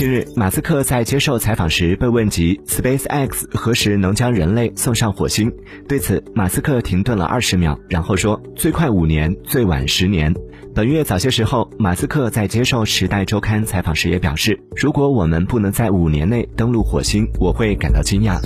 近日马斯克在接受采访时被问及 space x 何时能将人类送上火星？对此马斯克停顿了二十秒然后说最快五年最晚十年。本月早些时候马斯克在接受时代周刊采访时也表示如果我们不能在五年内登陆火星我会感到惊讶。